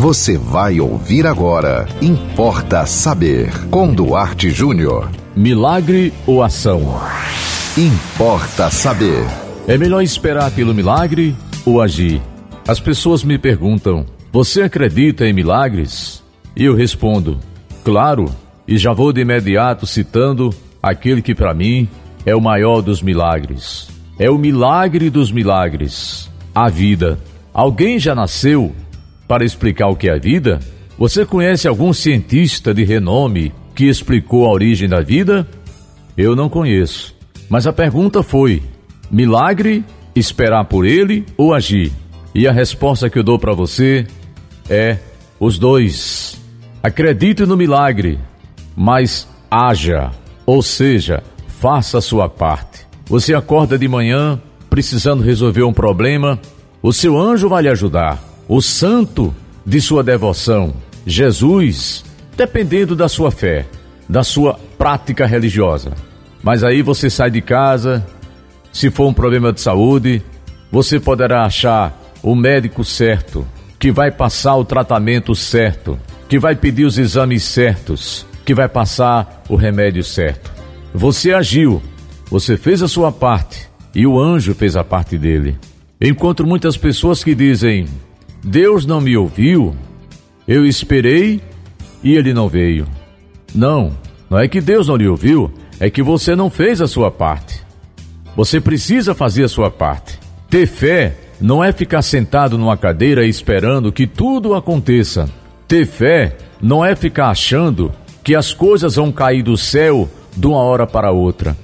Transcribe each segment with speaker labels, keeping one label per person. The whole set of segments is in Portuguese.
Speaker 1: Você vai ouvir agora. Importa saber. Com Duarte Júnior.
Speaker 2: Milagre ou ação?
Speaker 1: Importa saber.
Speaker 2: É melhor esperar pelo milagre ou agir? As pessoas me perguntam: Você acredita em milagres? E eu respondo: Claro, e já vou de imediato citando aquele que para mim é o maior dos milagres. É o milagre dos milagres, a vida. Alguém já nasceu para explicar o que é a vida? Você conhece algum cientista de renome que explicou a origem da vida? Eu não conheço. Mas a pergunta foi: milagre, esperar por ele ou agir? E a resposta que eu dou para você é os dois. Acredite no milagre, mas haja, ou seja, faça a sua parte. Você acorda de manhã precisando resolver um problema, o seu anjo vai lhe ajudar o santo de sua devoção, Jesus, dependendo da sua fé, da sua prática religiosa. Mas aí você sai de casa, se for um problema de saúde, você poderá achar o médico certo, que vai passar o tratamento certo, que vai pedir os exames certos, que vai passar o remédio certo. Você agiu, você fez a sua parte e o anjo fez a parte dele. Encontro muitas pessoas que dizem: Deus não me ouviu, eu esperei e ele não veio. Não, não é que Deus não lhe ouviu, é que você não fez a sua parte. Você precisa fazer a sua parte. Ter fé não é ficar sentado numa cadeira esperando que tudo aconteça. Ter fé não é ficar achando que as coisas vão cair do céu de uma hora para outra.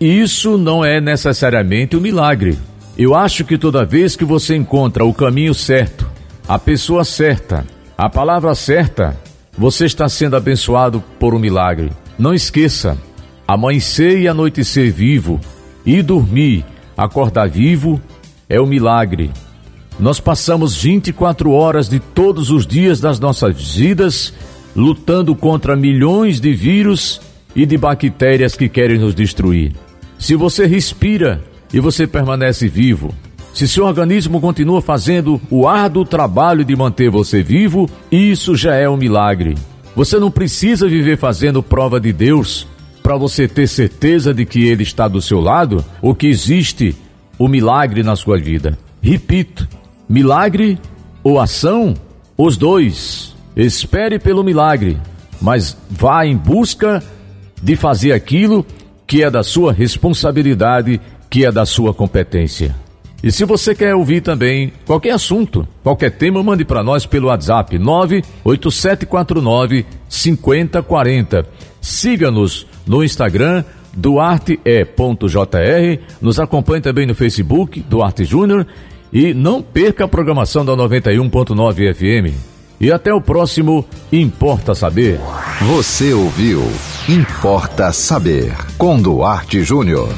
Speaker 2: Isso não é necessariamente um milagre. Eu acho que toda vez que você encontra o caminho certo, a pessoa certa, a palavra certa, você está sendo abençoado por um milagre. Não esqueça: amanhecer e anoitecer vivo, e dormir, acordar vivo, é um milagre. Nós passamos 24 horas de todos os dias das nossas vidas lutando contra milhões de vírus e de bactérias que querem nos destruir. Se você respira, e você permanece vivo. Se seu organismo continua fazendo o árduo trabalho de manter você vivo, isso já é um milagre. Você não precisa viver fazendo prova de Deus para você ter certeza de que Ele está do seu lado ou que existe o milagre na sua vida. Repito: milagre ou ação? Os dois. Espere pelo milagre, mas vá em busca de fazer aquilo que é da sua responsabilidade que é da sua competência. E se você quer ouvir também qualquer assunto, qualquer tema, mande para nós pelo WhatsApp 98749 5040. Siga-nos no Instagram duarte.jr, nos acompanhe também no Facebook Duarte Júnior e não perca a programação da 91.9 FM. E até o próximo Importa Saber.
Speaker 1: Você ouviu Importa Saber com Duarte Júnior.